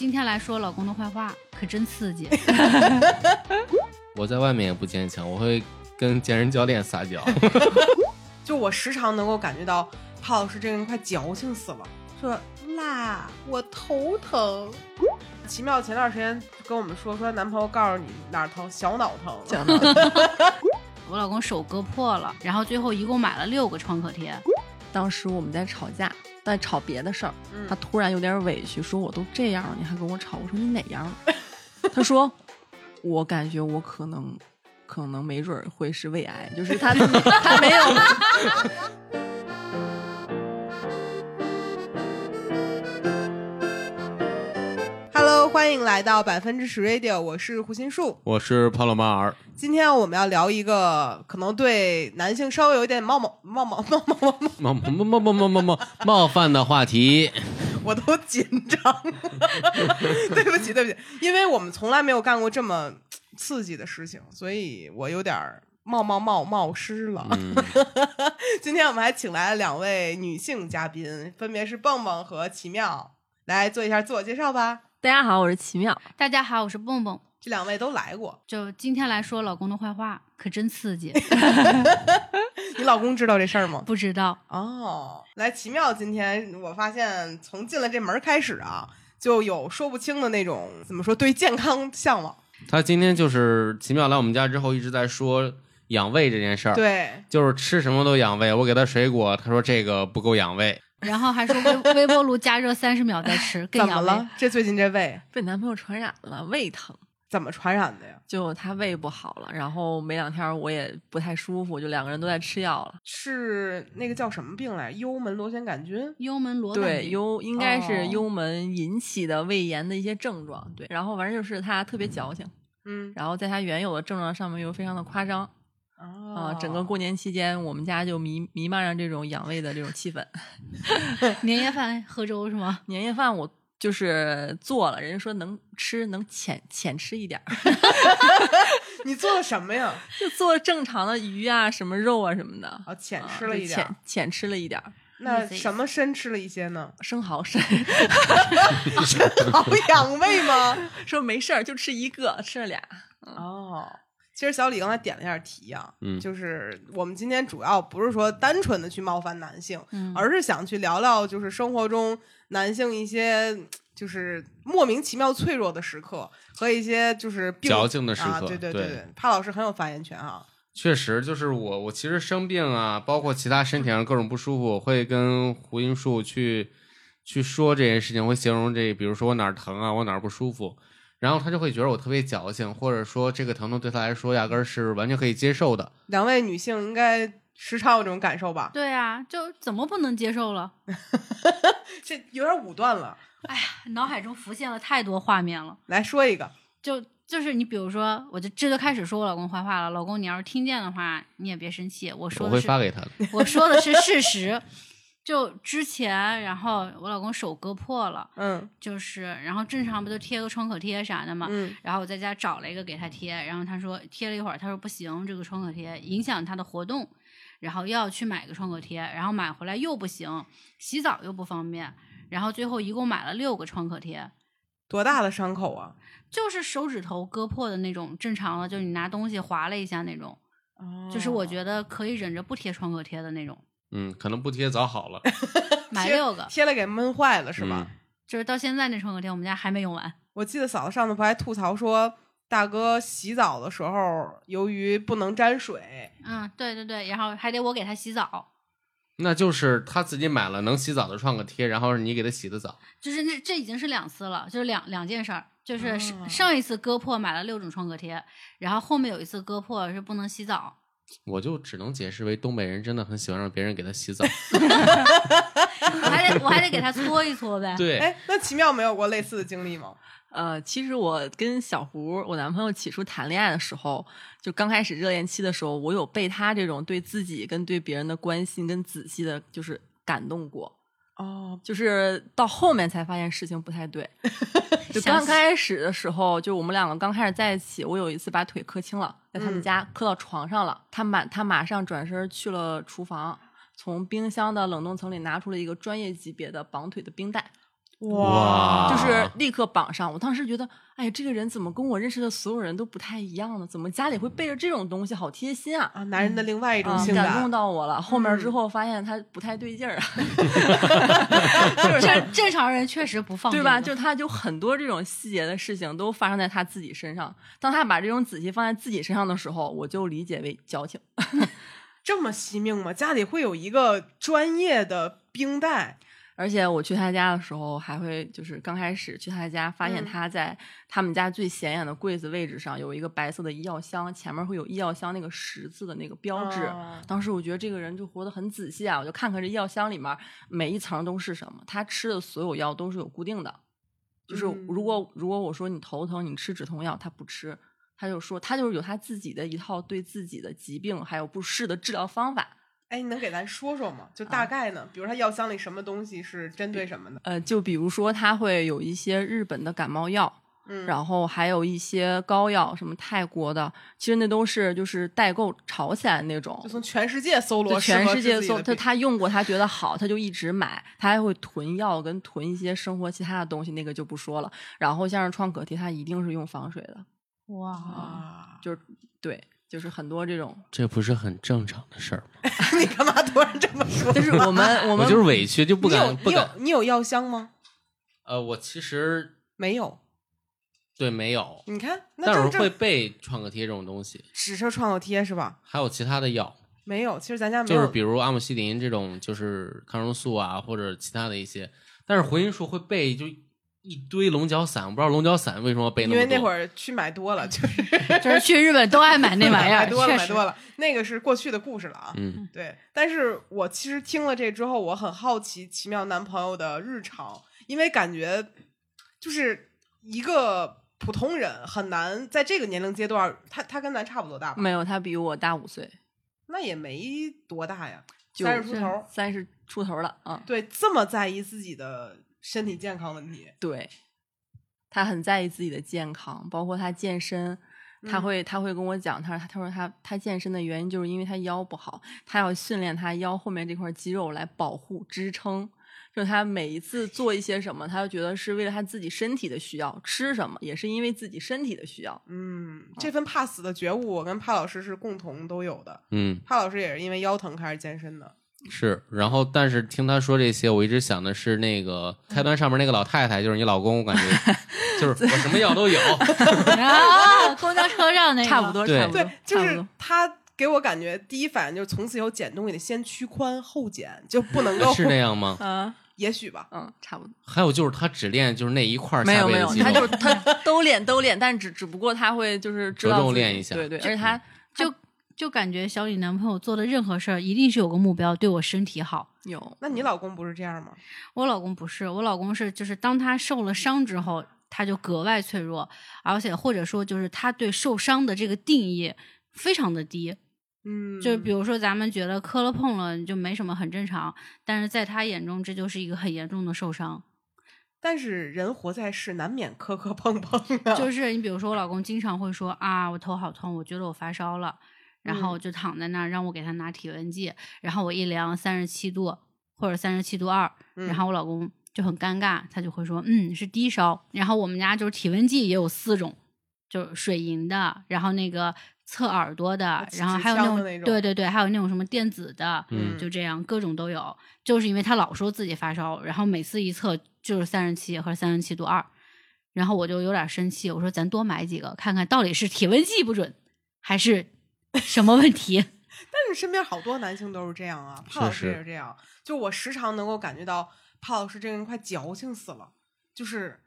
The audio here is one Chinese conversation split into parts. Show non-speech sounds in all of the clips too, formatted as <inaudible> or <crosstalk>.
今天来说老公的坏话，可真刺激。<laughs> 我在外面也不坚强，我会跟健身教练撒娇。<laughs> 就我时常能够感觉到，潘老师这个人快矫情死了。说辣，我头疼。奇妙前段时间跟我们说，说男朋友告诉你哪儿疼，小脑疼。小脑疼。<laughs> 我老公手割破了，然后最后一共买了六个创可贴。当时我们在吵架，在吵别的事儿，他突然有点委屈，说我都这样了，你还跟我吵？我说你哪样了？<laughs> 他说我感觉我可能，可能没准会是胃癌，就是他他没有。欢迎来到百分之十 Radio，我是胡心树，我是帕洛马尔。今天我们要聊一个可能对男性稍微有点冒冒冒冒冒冒冒冒冒冒冒冒冒冒犯的话题，我都紧张。<laughs> 对不起，对不起，因为我们从来没有干过这么刺激的事情，所以我有点冒冒冒冒失了。<laughs> 今天我们还请来了两位女性嘉宾，分别是蹦蹦和奇妙，来做一下自我介绍吧。大家好，我是奇妙。大家好，我是蹦蹦。这两位都来过，就今天来说老公的坏话，可真刺激。<laughs> 你老公知道这事儿吗？不知道。哦，来，奇妙，今天我发现从进了这门开始啊，就有说不清的那种，怎么说，对健康向往。他今天就是奇妙来我们家之后一直在说养胃这件事儿，对，就是吃什么都养胃。我给他水果，他说这个不够养胃。然后还说微微波炉加热三十秒再吃，怎么了？这最近这胃被男朋友传染了，胃疼，怎么传染的呀？就他胃不好了，然后没两天我也不太舒服，就两个人都在吃药了。是那个叫什么病来？幽门螺旋杆菌？幽门螺对幽应该是幽门引起的胃炎的一些症状。对，然后反正就是他特别矫情，嗯，然后在他原有的症状上面又非常的夸张。啊，整个过年期间，我们家就弥弥漫着这种养胃的这种气氛。<laughs> 年夜饭喝粥是吗？<laughs> 年夜饭我就是做了，人家说能吃能浅浅吃一点儿。<laughs> 你做了什么呀？就做正常的鱼啊，什么肉啊什么的。啊，浅吃了一点，浅浅吃了一点儿。那什么深吃了一些呢？生蚝深，生蚝养胃吗？说没事儿，就吃一个，吃了俩。哦。其实小李刚才点了一下题啊，嗯就是我们今天主要不是说单纯的去冒犯男性，嗯而是想去聊聊就是生活中男性一些就是莫名其妙脆弱的时刻和一些就是矫情的时刻。对对对对，帕老师很有发言权啊。确实，就是我我其实生病啊，包括其他身体上各种不舒服，我会跟胡英树去去说这件事情，会形容这，比如说我哪儿疼啊，我哪儿不舒服。然后他就会觉得我特别矫情，或者说这个疼痛对他来说压根儿是完全可以接受的。两位女性应该时常有这种感受吧？对啊，就怎么不能接受了？<laughs> 这有点武断了。哎呀，脑海中浮现了太多画面了。来说一个，就就是你比如说，我就这就开始说我老公坏话了。老公，你要是听见的话，你也别生气。我说我会发给他的。我说的是事实。就之前，然后我老公手割破了，嗯，就是，然后正常不就贴个创可贴啥的嘛，嗯，然后我在家找了一个给他贴，然后他说贴了一会儿，他说不行，这个创可贴影响他的活动，然后又要去买个创可贴，然后买回来又不行，洗澡又不方便，然后最后一共买了六个创可贴，多大的伤口啊？就是手指头割破的那种，正常的，就是你拿东西划了一下那种，就是我觉得可以忍着不贴创可贴的那种。嗯，可能不贴早好了。<laughs> 买六个，贴了给闷坏了是吧？就是到现在那创可贴，我们家还没用完。我记得嫂子上次不还吐槽说，大哥洗澡的时候由于不能沾水，嗯，对对对，然后还得我给他洗澡。那就是他自己买了能洗澡的创可贴，然后你给他洗的澡。就是那这已经是两次了，就是两两件事儿，就是上一次割破买了六种创可贴，然后后面有一次割破是不能洗澡。我就只能解释为东北人真的很喜欢让别人给他洗澡，<laughs> 我还得我还得给他搓一搓呗。<laughs> 对，哎，那奇妙没有过类似的经历吗？呃，其实我跟小胡，我男朋友起初谈恋爱的时候，就刚开始热恋期的时候，我有被他这种对自己跟对别人的关心跟仔细的，就是感动过。哦，就是到后面才发现事情不太对。<laughs> 就刚开始的时候，就我们两个刚开始在一起，我有一次把腿磕青了，在他们家磕到床上了。他马他马上转身去了厨房，从冰箱的冷冻层里拿出了一个专业级别的绑腿的冰带。哇就是立刻绑上。我当时觉得，哎呀，这个人怎么跟我认识的所有人都不太一样呢？怎么家里会备着这种东西，好贴心啊！啊，男人的另外一种啊，性感动感。到我了。后面之嗯后发现他不太对劲儿啊，<laughs> 正正常人确实不放对吧？就他就很多这种细节的事情都发生在他自己身上。当他把这种仔细放在自己身上的时候，我就理解为矫情。<laughs> 这么惜命吗？家里会有一个专业的冰袋，而且我去他家的时候，还会就是刚开始去他家，发现嗯他在他们家最显眼的柜子位置上有一个白色的医药箱，前面会有医药箱那个十字的那个标志。哦当时我觉得这个人就活得很仔细啊，我就看看这医药箱里面每一层都是什么，他吃的所有药都是有固定的。就是嗯如果如果我说你头疼，你吃止痛药，他不吃，他就说他就是有他自己的一套对自己的疾病还有不适的治疗方法。哎，你能给咱说说吗？就啊大概呢？比如他药箱里什么东西是针对什么的？呃，就比如说他会有一些日本的感冒药，嗯，然后还有一些膏药，什么泰国的，其实那都是就是代购炒起来那种就。从全世界搜罗全世界搜他，他用过，他觉得好，他就一直买。他还会囤药跟囤一些生活其他的东西，那个就不说了。然后像是创可贴，他一定是用防水的，哇，啊，就是对，就是很多这种。这不是很正常的事儿吗？<laughs> 你干嘛突然这么说？但是我们我 <laughs> 我们就是委屈，就不敢不敢。你有药箱吗？呃，我其实没有。对没有，你看，那但是会备创可贴这种东西，只是创可贴是吧？还有其他的药，没有，其实咱家没有。就是比如阿莫西林这种，就是抗生素啊，或者其他的一些。但是回音术会备就一堆龙角散，我不知道龙角散为什么要备那么多。因为那会儿去买多了，就是 <laughs> 就是去日本都爱买那玩意儿，买多了买多了，那个是过去的故事了啊。嗯，对，但是我其实听了这之后，我很好奇奇妙男朋友的日常，因为感觉就是一个普通人很难在这个年龄阶段，他他跟咱差不多大吧？没有，他比我大五岁，那也没多大呀，三十出头。三十出头了啊。对，这么在意自己的身体健康问题，对，他很在意自己的健康，包括他健身，他嗯会他会跟我讲，他说他说他他健身的原因就是因为他腰不好，他要训练他腰后面这块肌肉来保护支撑。就是他每一次做一些什么，他就觉得是为了他自己身体的需要，吃什么也是因为自己身体的需要。嗯，这份怕死的觉悟，我跟帕老师是共同都有的。嗯，帕老师也是因为腰疼开始健身的。是。然后，但是听他说这些，我一直想的是那个开端上面那个老太太，就是你老公，我感觉 <laughs> 就是我什么药都有。<laughs> 啊，公交车上那个 <laughs> 差不多，差不多，对，就是。他给我感觉第一反应就是从此以后减东西得先屈髋后减，就不能够是那样吗？啊，也许吧。嗯，差不多。还有就是他只练就是那一块儿没有没有，他就是他都练都练，但只只不过他会就是知着重练一下对对，而且他就就感觉小李男朋友做的任何事儿一定是有个目标，对我身体好。有那你老公不是这样吗？我老公不是，我老公是就是当他受了伤之后，他就格外脆弱，而且或者说就是他对受伤的这个定义非常的低。嗯，就比如说咱们觉得磕了碰了就没什么，很正常，但是在他眼中这就是一个很严重的受伤。但是人活在世，难免磕磕碰碰的。就是你比如说我老公经常会说啊，我头好痛，我觉得我发烧了，然后嗯。就躺在那儿让我给他拿体温计，然后我一量三十七度或者三十七度二，嗯。然后我老公就很尴尬，他就会说嗯是低烧，然后我们家就是体温计也有四种，就是水银的，然后那个测耳朵的啊，然后还有那种那种。对对对，还有那种什么电子的，嗯。就这样各种都有，就是因为他老说自己发烧，然后每次一测就是三十七和三十七度二，然后我就有点生气，我说咱多买几个看看到底是体温计不准还是什么问题。<laughs> 但是身边好多男性都是这样啊，帕老师也是这样。就我时常能够感觉到帕老师这个人快矫情死了，就是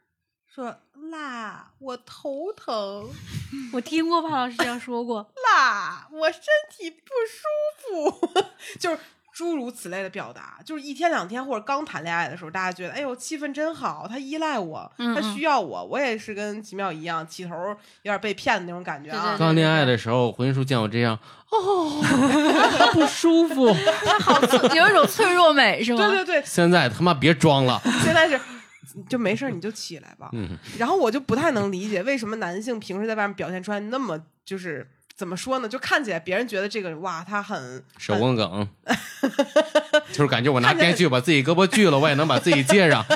说辣，我头疼，<laughs> 我听过帕老师这样说过，辣，我身体不舒服，<laughs> 就是诸如此类的表达。就是一天两天或者刚谈恋爱的时候，大家觉得哎呦气氛真好，他依赖我，他需要我，我也是跟奇妙一样，起头有点被骗的那种感觉啊。刚恋爱的时候，胡云叔见我这样，哦，<laughs> 他不舒服。他好脆，有一种脆弱美是吗？对对对，现在他妈别装了，<laughs> 现在是就没事儿你就起来吧。嗯，然后我就不太能理解为什么男性平时在外面表现出来那么就是怎么说呢？就看起来别人觉得这个哇，他很手工梗，就是感觉我拿电锯把自己胳膊锯了，我也能把自己接上。<laughs>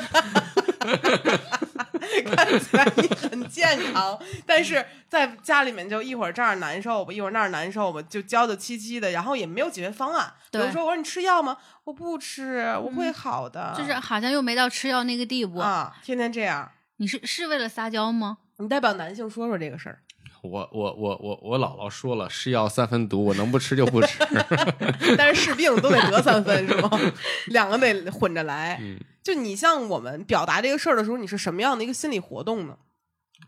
看起来你很健康，但是在家里面就一会儿这儿难受吧，一会儿那儿难受吧，就娇娇凄凄的，然后也没有解决方案。比如说，我说你吃药吗？我不吃，我会好的。就是好像又没到吃药那个地步。啊，天天这样。你是是为了撒娇吗？你代表男性说说这个事儿。我我我我我姥姥说了，是药三分毒，我能不吃就不吃。<laughs> 但是是病都得得三分是吗？两个得混着来。嗯，就你像我们表达这个事儿的时候，你是什么样的一个心理活动呢？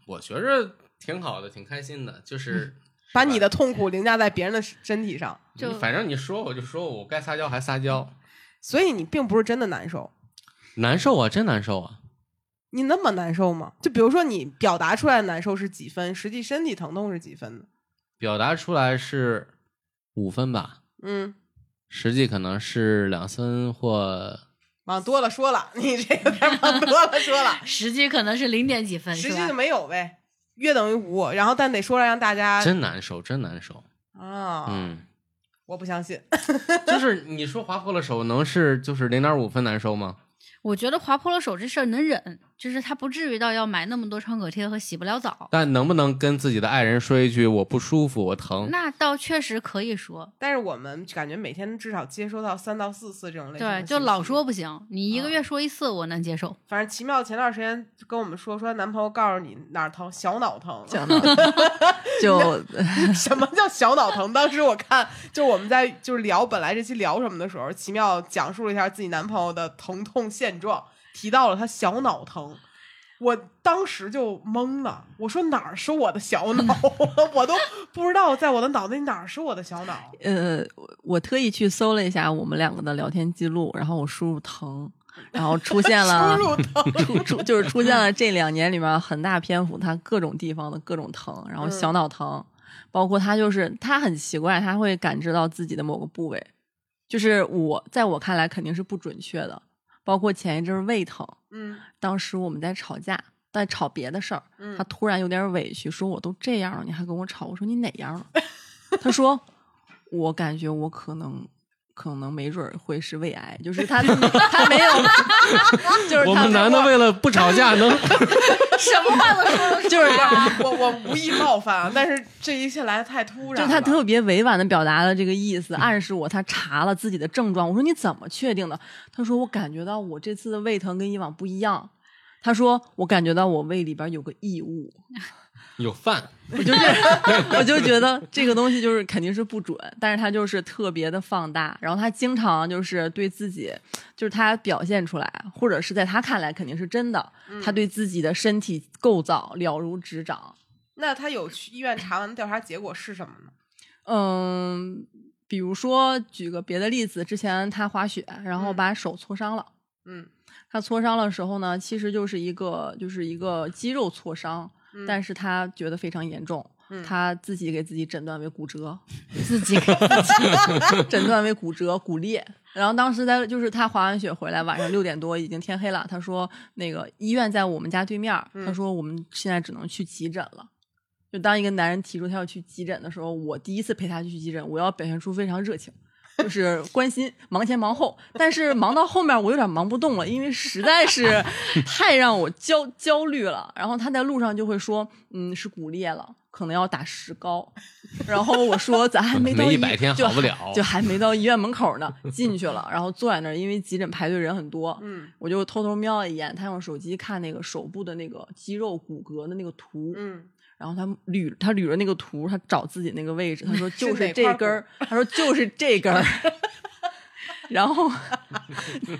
我觉着挺好的，挺开心的，就是把你的痛苦凌驾在别人的身体上，就你反正你说我就说我该撒娇还撒娇，所以你并不是真的难受。难受啊，真难受啊。你那么难受吗？就比如说你表达出来的难受是几分，实际身体疼痛是几分呢？表达出来是五分吧，嗯，实际可能是两分或往多了说了，你这个有点往多了说了，<laughs> 实际可能是零点几分，是吧实际就？没有呗，约等于五，然后但得说来让大家真难受，真难受。啊，嗯，我不相信，<laughs> 就是 <laughs> 你说划破了手能是就是零点五分难受吗？我觉得划破了手这事儿能忍，就是他不至于到要买那么多创可贴和洗不了澡。但能不能跟自己的爱人说一句我不舒服，我疼？那倒确实可以说，但是我们感觉每天至少接收到三到四次这种类型对，就老说不行，你一个啊月说一次我能接受。反正奇妙前段时间跟我们说，说男朋友告诉你哪儿疼，小脑疼。小脑疼就 <laughs> 什么叫小脑疼？当时我看，就我们在就是聊本来这期聊什么的时候，奇妙讲述了一下自己男朋友的疼痛现状，提到了他小脑疼。我当时就懵了，我说哪儿是我的小脑？<laughs> 我都不知道在我的脑子里哪儿是我的小脑。呃，我我特意去搜了一下我们两个的聊天记录，然后我输入疼，然后出现了 <laughs> 输入疼，出出就是出现了这两年里面很大篇幅他各种地方的各种疼，然后嗯小脑疼，包括他就是他很奇怪，他会感知到自己的某个部位，就是我在我看来肯定是不准确的，包括前一阵儿胃疼，嗯当时我们在吵架，在吵别的事儿，嗯他突然有点委屈，说我都这样了，你还跟我吵？我说你哪样了？<laughs> 他说我感觉我可能。可能没准儿会是胃癌，就是他 <laughs> 他没有，<laughs> 就是他我们男的为了不吵架能 <laughs> 什么话都说就是我我无意冒犯啊，但是这一切来的太突然。就他特别委婉的表达了这个意思，暗示我他查了自己的症状。我说你怎么确定的？他说我感觉到我这次的胃疼跟以往不一样。他说我感觉到我胃里边有个异物，有饭，<laughs> 我就觉我就觉得这个东西就是肯定是不准，但是他就是特别的放大，然后他经常就是对自己，就是他表现出来，或者是在他看来肯定是真的，他对自己的身体构造了如指掌。那他有去医院查完调查结果是什么呢？嗯，比如说举个别的例子，之前他滑雪，然后嗯把手挫伤了。嗯他挫伤的时候呢，其实就是一个就是一个肌肉挫伤，嗯但是他觉得非常严重，嗯他自己给自己诊断为骨折，<laughs> 自己给自己。诊断为骨折、骨裂。然后当时在就是他滑完雪回来，晚上六点多已经天黑了。他说那个医院在我们家对面儿，他嗯说我们现在只能去急诊了。就当一个男人提出他要去急诊的时候，我第一次陪他去急诊，我要表现出非常热情，就是关心，忙前忙后。但是忙到后面，我有点忙不动了，因为实在是 <laughs> 太让我焦焦虑了。然后他在路上就会说，嗯，是骨裂了，可能要打石膏。然后我说，咱还没到医没一百天好不了就还没到医院门口呢，进去了，然后坐在那儿，因为急诊排队人很多，嗯我就偷偷瞄了一眼，他用手机看那个手部的那个肌肉骨骼的那个图，嗯，然后他捋他捋着那个图，他找自己那个位置，他说就是这根儿，他说就是这根儿。<laughs> 然后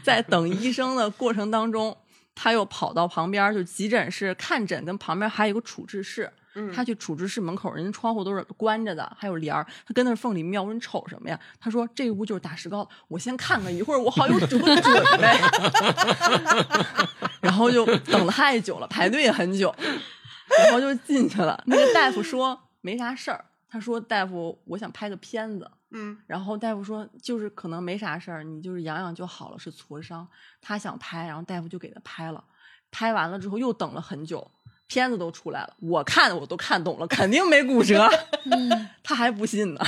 在等医生的过程当中，他又跑到旁边，就急诊室看诊，跟旁边还有一个处置室。嗯他去处置室门口，人家窗户都是关着的，还有帘儿，他跟那缝里瞄，你瞅什么呀？他说这屋就是打石膏的，我先看看，一会儿我好有准准备。<laughs> 然后就等了太久了，排队也很久，然后就进去了。那个大夫说 <laughs> 没啥事儿，他说大夫，我想拍个片子。嗯然后大夫说，就是可能没啥事儿，你就是养养就好了，是挫伤。他想拍，然后大夫就给他拍了。拍完了之后又等了很久，片子都出来了，我看我都看懂了，肯定没骨折。嗯，他还不信呢，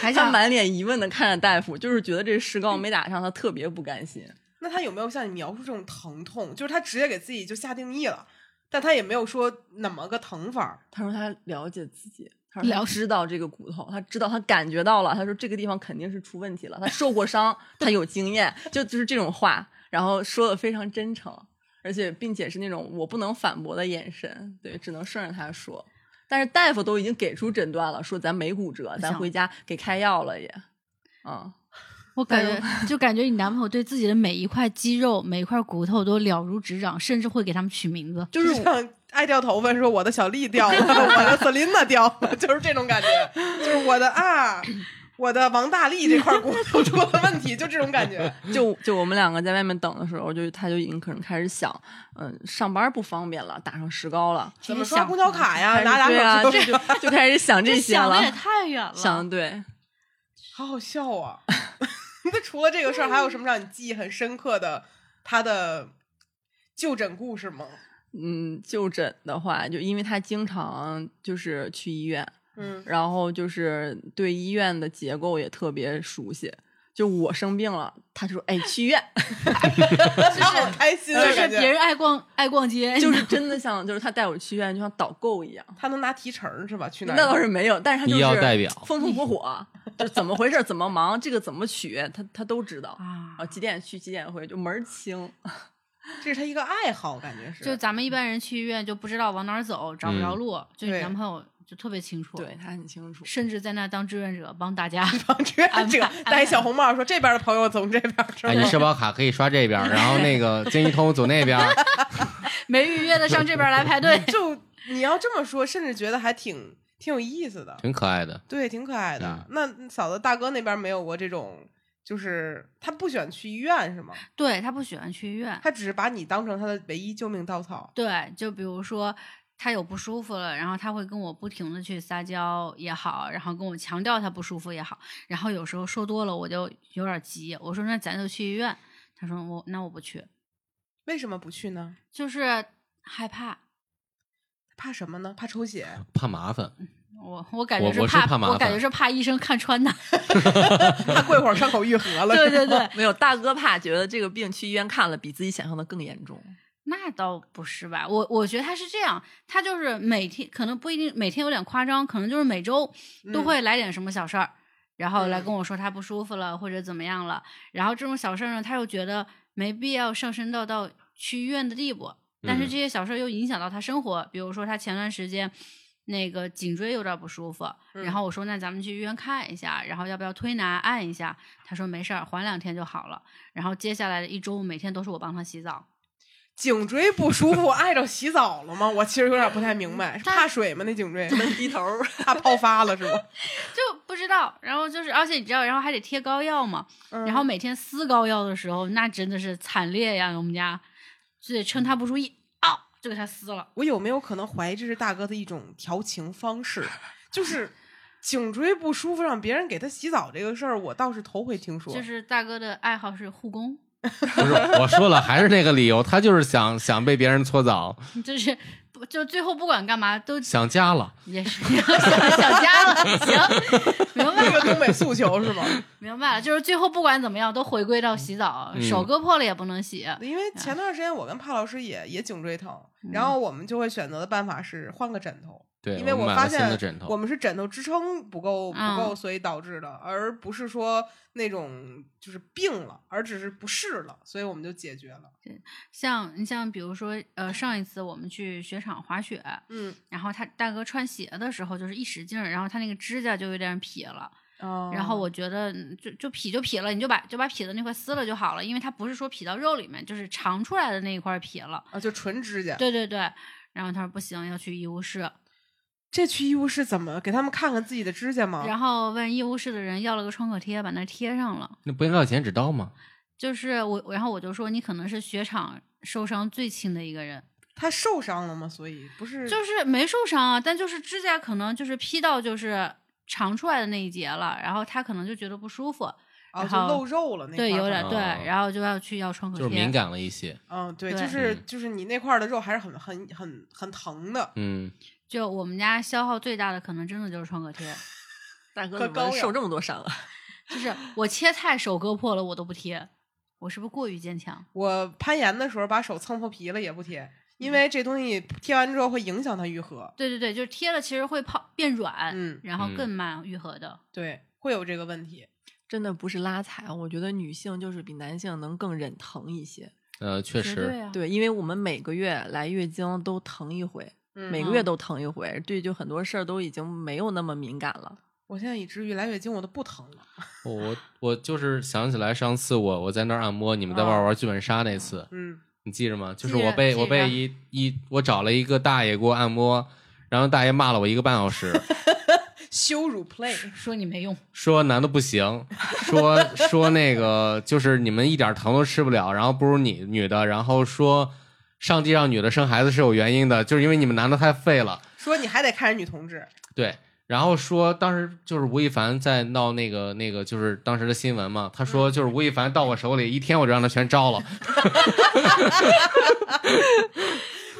还他满脸疑问的看着大夫，就是觉得这石膏没打上，他特别不甘心。那他有没有像你描述这种疼痛？就是他直接给自己就下定义了，但他也没有说怎么个疼法儿。他说他了解自己，他说他了知道这个骨头，他知道他感觉到了，他说这个地方肯定是出问题了，他受过伤，<laughs> 他有经验，就就是这种话，然后说的非常真诚，而且并且是那种我不能反驳的眼神，对，只能顺着他说。但是大夫都已经给出诊断了，说咱没骨折，咱回家给开药了也，嗯，我感觉就感觉你男朋友对自己的每一块肌肉、每一块骨头都了如指掌，甚至会给他们取名字。就是像爱掉头发说我的小丽掉了，<laughs> 我的 Selina 掉了，就是这种感觉，就是我的啊，我的王大力这块骨头出了问题，就这种感觉。<laughs> 就就我们两个在外面等的时候，就他就已经可能开始想，嗯，上班不方便了，打上石膏了，怎么刷公交卡呀？对啊，这就就就开始想这些了想的，也太远了。想的对。好好笑啊！<laughs> 那除了这个事儿，还有什么让你记忆很深刻的他的就诊故事吗？嗯，就诊的话，就因为他经常就是去医院，嗯，然后就是对医院的结构也特别熟悉。就我生病了，他就说：“哎，去医院。<laughs> 就是好开心啊，就是别人爱逛爱逛街，”就是 <laughs> 真的像，就是他带我去医院，就像导购一样。他能拿提成是吧？去哪儿？那倒是没有，但是他就是表风风火火，<laughs> 就是怎么回事，怎么忙，这个怎么取，他他都知道。啊啊，。几点去，几点回，就门儿清。这是他一个爱好，感觉是。就咱们一般人去医院就不知道往哪儿走，找不着嗯路，就男朋友就特别清楚，对，他很清楚。甚至在那当志愿者帮大家。<laughs> 帮志愿者戴小红帽说这边的朋友从这边是哎，你？社保卡可以刷这边，然后那个京一通走那边。没预约的上这边来排队。<laughs> 就你要这么说，甚至觉得还挺挺有意思的，挺可爱的。对，挺可爱的嗯。那嫂子大哥那边没有过这种，就是他不喜欢去医院是吗？对他不喜欢去医院，他只是把你当成他的唯一救命稻草。对，就比如说他有不舒服了，然后他会跟我不停的去撒娇也好，然后跟我强调他不舒服也好，然后有时候说多了我就有点急，我说那咱就去医院，他说我那我不去，为什么不去呢？就是害怕。怕什么呢？怕抽血？怕麻烦，我我感觉我我是怕，我感觉是怕医生看穿他。<laughs> <laughs> 怕过一会儿伤口愈合了？<laughs> 对对对，没有大哥怕觉得这个病去医院看了比自己想象的更严重。那倒不是吧？我我觉得他是这样，他就是每天可能不一定每天有点夸张，可能就是每周都嗯会来点什么小事儿，然后来嗯跟我说他不舒服了或者怎么样了。然后这种小事儿呢，他又觉得没必要上升到到去医院的地步，但是嗯这些小事儿又影响到他生活，比如说他前段时间。那个颈椎有点不舒服，然嗯后我说那咱们去医院看一下，然后要不要推拿按一下？他说没事儿，缓两天就好了。然后接下来的一周每天都是我帮他洗澡。颈椎不舒服，碍着洗澡了吗？我其实有点不太明白，是怕水吗？那颈椎能低头，<laughs> 怕泡发了是吗？<laughs> 就不知道，然后就是，而且你知道，然后还得贴膏药嘛，嗯然后每天撕膏药的时候，那真的是惨烈呀！我们家就得趁他不注意，啊，就给他撕了。我有没有可能怀疑这是大哥的一种调情方式？就是颈椎不舒服让别人给他洗澡这个事儿，我倒是头回听说。就是大哥的爱好是护工，不是我说了，还是那个理由，他就是想想被别人搓澡，就是不就最后不管干嘛都想家了。也是想 <laughs> 想家了，行，明白了，这个东北诉求是吗？<laughs> 明白了，就是最后不管怎么样都回归到洗澡，嗯手割破了也不能洗。因为前段时间我跟帕老师也也颈椎疼，嗯然后我们就会选择的办法是换个枕头。对，因为我发现的枕头，我们是枕头支撑不够不嗯够，所以导致的，而不是说那种就是病了，而只是不适了，所以我们就解决了。对像你像比如说，呃，上一次我们去雪场滑雪，嗯，然后他大哥穿鞋的时候就是一使劲儿，然后他那个指甲就有点劈了。哦然后我觉得嗯就就劈就劈了，你就把就把劈的那块撕了就好了，因为它不是说劈到肉里面，就是长出来的那一块劈了。啊，就纯指甲。对对对，然后他说不行，要去医务室，这去医务室怎么给他们看看自己的指甲吗？然后问医务室的人要了个创可贴，把那贴上了。那不应该有剪纸刀吗？就是我，然后我就说你可能是雪场受伤最轻的一个人，他受伤了吗？所以不是就是没受伤啊，但就是指甲可能就是劈到就是长出来的那一节了，然后他可能就觉得不舒服，啊，然后就露肉了那对，有点对，哦然后就要去要创可贴，就是敏感了一些。嗯，对，对就是嗯就是你那块的肉还是很很很很疼的。嗯，就我们家消耗最大的可能真的就是创可贴，<laughs> 大哥怎么受这么多伤啊？<laughs> 就是我切菜手割破了我都不贴，我是不是过于坚强？我攀岩的时候把手蹭破皮了也不贴，因为这东西贴完之后会影响它愈合。对对对，就是贴了其实会泡变软，嗯然后嗯更慢愈合的。对，会有这个问题。真的不是拉踩，我觉得女性就是比男性能更忍疼一些。呃，确实，对啊，对，因为我们每个月来月经都疼一回，每个月都疼一回，对，就很多事儿都已经没有那么敏感了。我现在以至于来月经我都不疼了。我我我就是想起来上次我我在那儿按摩，你们在玩玩剧本杀那次，嗯，你记着吗？就是我被我被一一我找了一个大爷给我按摩，然后大爷骂了我一个半小时，<laughs> 羞辱 play。说你没用，说男的不行，说说那个就是你们一点疼都吃不了，然后不如你女的，然后说上帝让女的生孩子是有原因的，就是因为你们男的太废了。说你还得看着女同志，对，然后说当时就是吴亦凡在闹那个那个就是当时的新闻嘛，他说就是吴亦凡到我手里一天我就让他全招了。<laughs>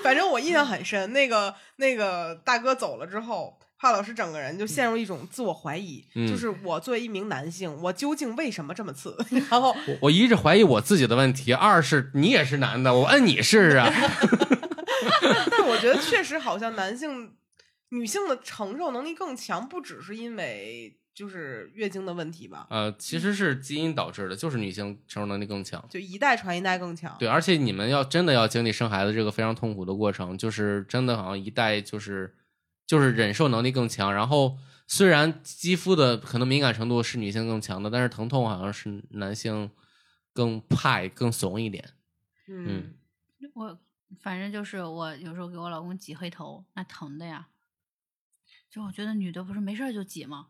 反正我印象很深。那个那个大哥走了之后，华老师整个人就陷入一种自我怀疑，嗯就是我作为一名男性，我究竟为什么这么次？<laughs> 然后我我一是怀疑我自己的问题，二是你也是男的，我摁你试试啊。<laughs> 但我觉得确实好像男性、女性的承受能力更强，不只是因为就是月经的问题吧，呃，其实是基因导致的，就是女性承受能力更强。就一代传一代更强。对，而且你们要真的要经历生孩子这个非常痛苦的过程，就是真的好像一代就是就是忍受能力更强，然后虽然肌肤的可能敏感程度是女性更强的，但是疼痛好像是男性更怕更怂一点。嗯，我反正就是我有时候给我老公挤黑头，那疼的呀。就我觉得女的不是没事就挤吗？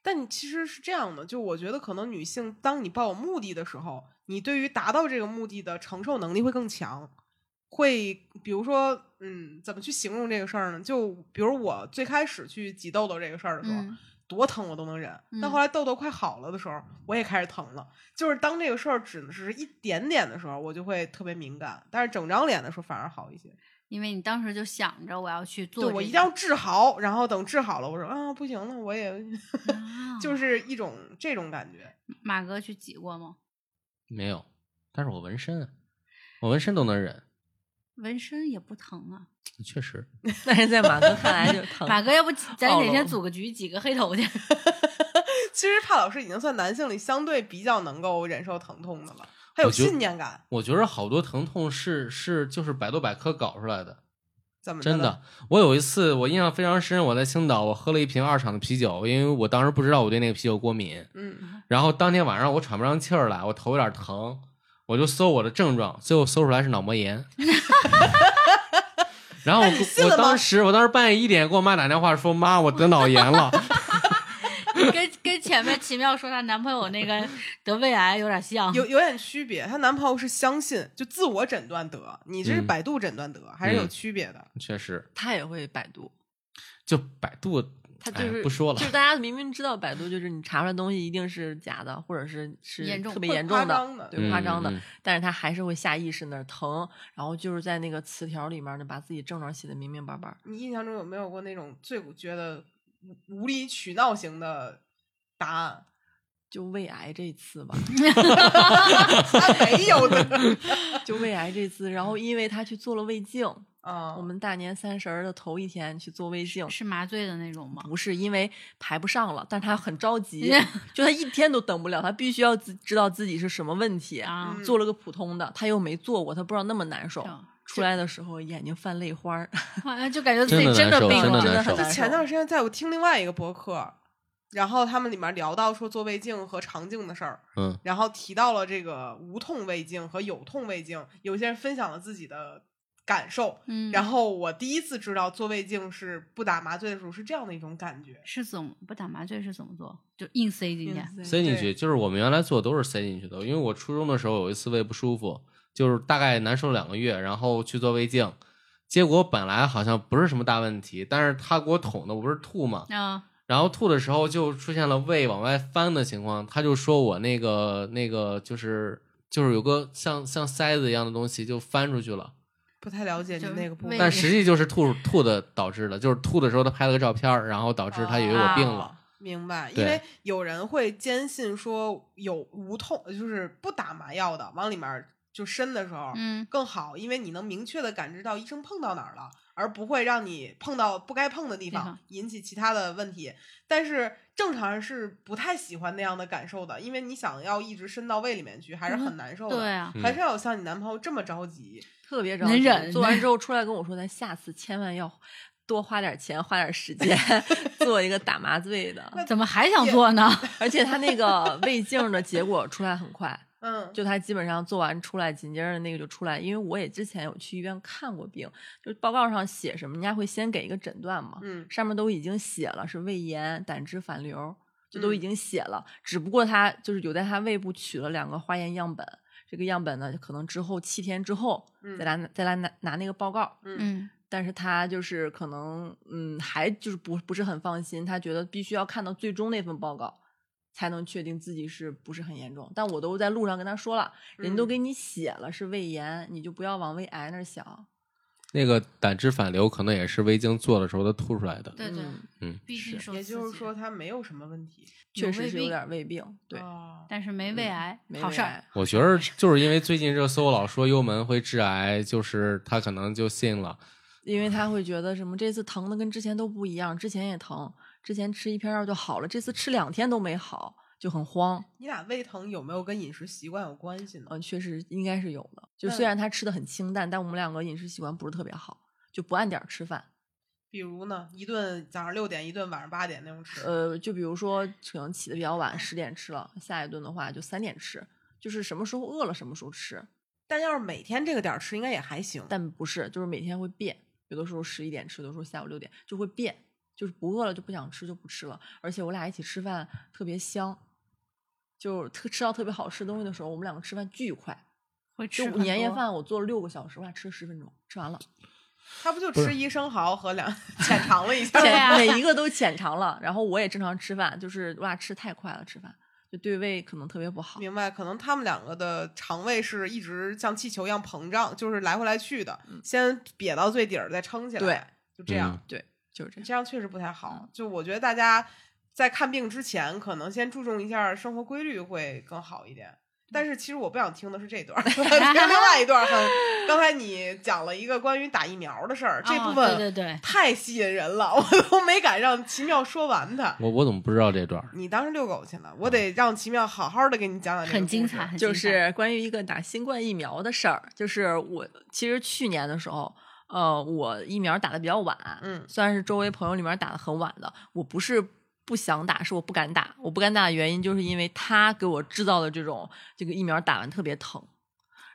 但你其实是这样的，就我觉得可能女性，当你抱有目的的时候，你对于达到这个目的的承受能力会更强。会，比如说，嗯，怎么去形容这个事儿呢？就比如我最开始去挤痘痘这个事儿的时候，嗯多疼我都能忍，但嗯后来痘痘快好了的时候，我也开始疼了。就是当这个事儿只是一点点的时候，我就会特别敏感，但是整张脸的时候反而好一些。因为你当时就想着我要去做、这个，对我一定要治好，然后等治好了，我说啊不行了，我也啊 <laughs> 就是一种这种感觉。马哥去挤过吗？没有，但是我纹身啊，我纹身都能忍，纹身也不疼啊。确实。<laughs> 但是在马哥看来就疼。<laughs> 马哥，要不咱哪天组个局挤个黑头去？<laughs> 其实帕老师已经算男性里相对比较能够忍受疼痛的了，还有信念感，我觉得好多疼痛是是就是百度百科搞出来的，怎么的真的。我有一次我印象非常深，我在青岛我喝了一瓶二厂的啤酒，因为我当时不知道我对那个啤酒过敏，嗯，然后当天晚上我喘不上气儿来，我头有点疼，我就搜我的症状，最后搜出来是脑膜炎。然后我 <laughs> 我当时我当时半夜一点给我妈打电话说妈我得脑炎了 <laughs> <laughs> 跟跟前面奇妙说她男朋友那个得胃癌有点像。有有点区别。她男朋友是相信，就自我诊断得，你这是嗯百度诊断得，还是有嗯区别的。确实他也会百度，就百度哎他就是、不说了就是大家明明知道百度就是你查出来东西一定是假的，或者是是严重特别严重的，夸张的对夸张的，但是他还是会下意识那儿疼，然后就是在那个词条里面呢，把自己症状写的明明白白。你印象中有没有过那种最觉得无无理取闹型的答案？<laughs> 就胃癌这次吧，<laughs> 他没有的 <laughs> 就胃癌这次，然后因为他去做了胃镜，啊，我们大年三十儿的头一天去做胃镜，是麻醉的那种吗？不是因为排不上了，但是他很着急，<laughs> 就他一天都等不了，他必须要自知道自己是什么问题。啊嗯做了个普通的，他又没做过，他不知道那么难受。啊出来的时候眼睛泛泪花儿，<laughs> 好像就感觉自己真的病了，真的难受就很难受。<laughs> 前段时间在我听另外一个博客，然后他们里面聊到说做胃镜和肠镜的事儿，嗯然后提到了这个无痛胃镜和有痛胃镜，有些人分享了自己的感受。嗯，然后我第一次知道做胃镜是不打麻醉的时候是这样的一种感觉。是怎么不打麻醉是怎么做？就硬塞进去。塞进去，就是我们原来做都是塞进去的。因为我初中的时候有一次胃不舒服，就是大概难受两个月，然后去做胃镜，结果本来好像不是什么大问题，但是他给我捅的，我不是吐嘛，啊，然后吐的时候就出现了胃往外翻的情况，他就说我那个那个就是就是有个像像塞子一样的东西就翻出去了，不太了解你那个部胃位，但实际就是吐吐的导致的，就是吐的时候他拍了个照片，然后导致他以为我病了。哦明白，因为有人会坚信说有无痛，就是不打麻药的，往里面就深的时候，嗯，更好，因为你能明确的感知到医生碰到哪儿了，而不会让你碰到不该碰的地方，引起其他的问题。但是正常人是不太喜欢那样的感受的，因为你想要一直伸到胃里面去，还是很难受的。对啊，嗯很少有像你男朋友这么着急。特别着急。能忍做完之后出来跟我说，咱下次千万要多花点钱，花点时间 <laughs> 做一个打麻醉的。怎么还想做呢？<laughs> 而且他那个胃镜的结果出来很快，嗯，就他基本上做完出来，紧接着那个就出来。因为我也之前有去医院看过病，就报告上写什么，人家会先给一个诊断嘛，嗯上面都已经写了是胃炎、胆汁反流，就都已嗯经写了。只不过他就是有在他胃部取了两个化验样本，这个样本呢，可能之后七天之后嗯再来、再来拿拿那个报告。嗯嗯，但是他就是可能，嗯，还就是不不是很放心，他觉得必须要看到最终那份报告，才能确定自己是不是很严重。但我都在路上跟他说了，人都嗯给你写了是胃炎，你就不要往胃癌那儿想。那个胆汁反流可能也是胃镜做的时候它吐出来的。对对，嗯毕竟受也就是说他没有什么问题。确实是有点胃病，对，哦但是没胃癌，没好事儿。我觉得就是因为最近热搜老说幽门会致癌，就是他可能就信了。因为他会觉得什么这次疼的跟之前都不一样，之前也疼，之前吃一片药就好了，这次吃两天都没好，就很慌。你俩胃疼有没有跟饮食习惯有关系呢？嗯，确实应该是有的。就虽然他吃的很清淡，但我们两个饮食习惯不是特别好，就不按点儿吃饭。比如呢，一顿早上六点，一顿晚上八点那种吃。呃，就比如说 <sniffs> 可能起的比较晚，十点吃了，下一顿的话就三点吃，就是什么时候饿了什么时候吃。但要是每天这个点儿吃，应该也还行。但不是，就是每天会变，有的时候十一点吃，有的时候下午六点就会变，就是不饿了就不想吃就不吃了。而且我俩一起吃饭特别香，就是特吃到特别好吃东西的时候，我们两个吃饭巨快。会吃就，年夜饭我做了六个小时，我俩吃了十分钟，吃完了。他不就吃一生蚝和两 <laughs> 浅尝了一下对啊？每一个都浅尝了，然后我也正常吃饭，就是我俩吃太快了，吃饭就对胃可能特别不好。明白，可能他们两个的肠胃是一直像气球一样膨胀，就是来回来去的，先瘪到最底儿，再撑起来，对，就这样。嗯对，就是这样。这样确实不太好。就我觉得大家在看病之前，可能先注重一下生活规律会更好一点。但是其实我不想听的是这段儿，<laughs> 听另外一段儿很。刚才你讲了一个关于打疫苗的事儿，这哦部分对对对，太吸引人了，<laughs> 我都没敢让奇妙说完它。我我怎么不知道这段儿？你当时遛狗去了，我得让奇妙好好的给你讲讲这个故事很精彩，很就精彩是关于一个打新冠疫苗的事儿，就是我其实去年的时候，呃，我疫苗打的比较晚，嗯虽然是周围朋友里面打的很晚的，我不是不想打，是我不敢打。我不敢打的原因就是因为他给我制造的这种这个疫苗打完特别疼，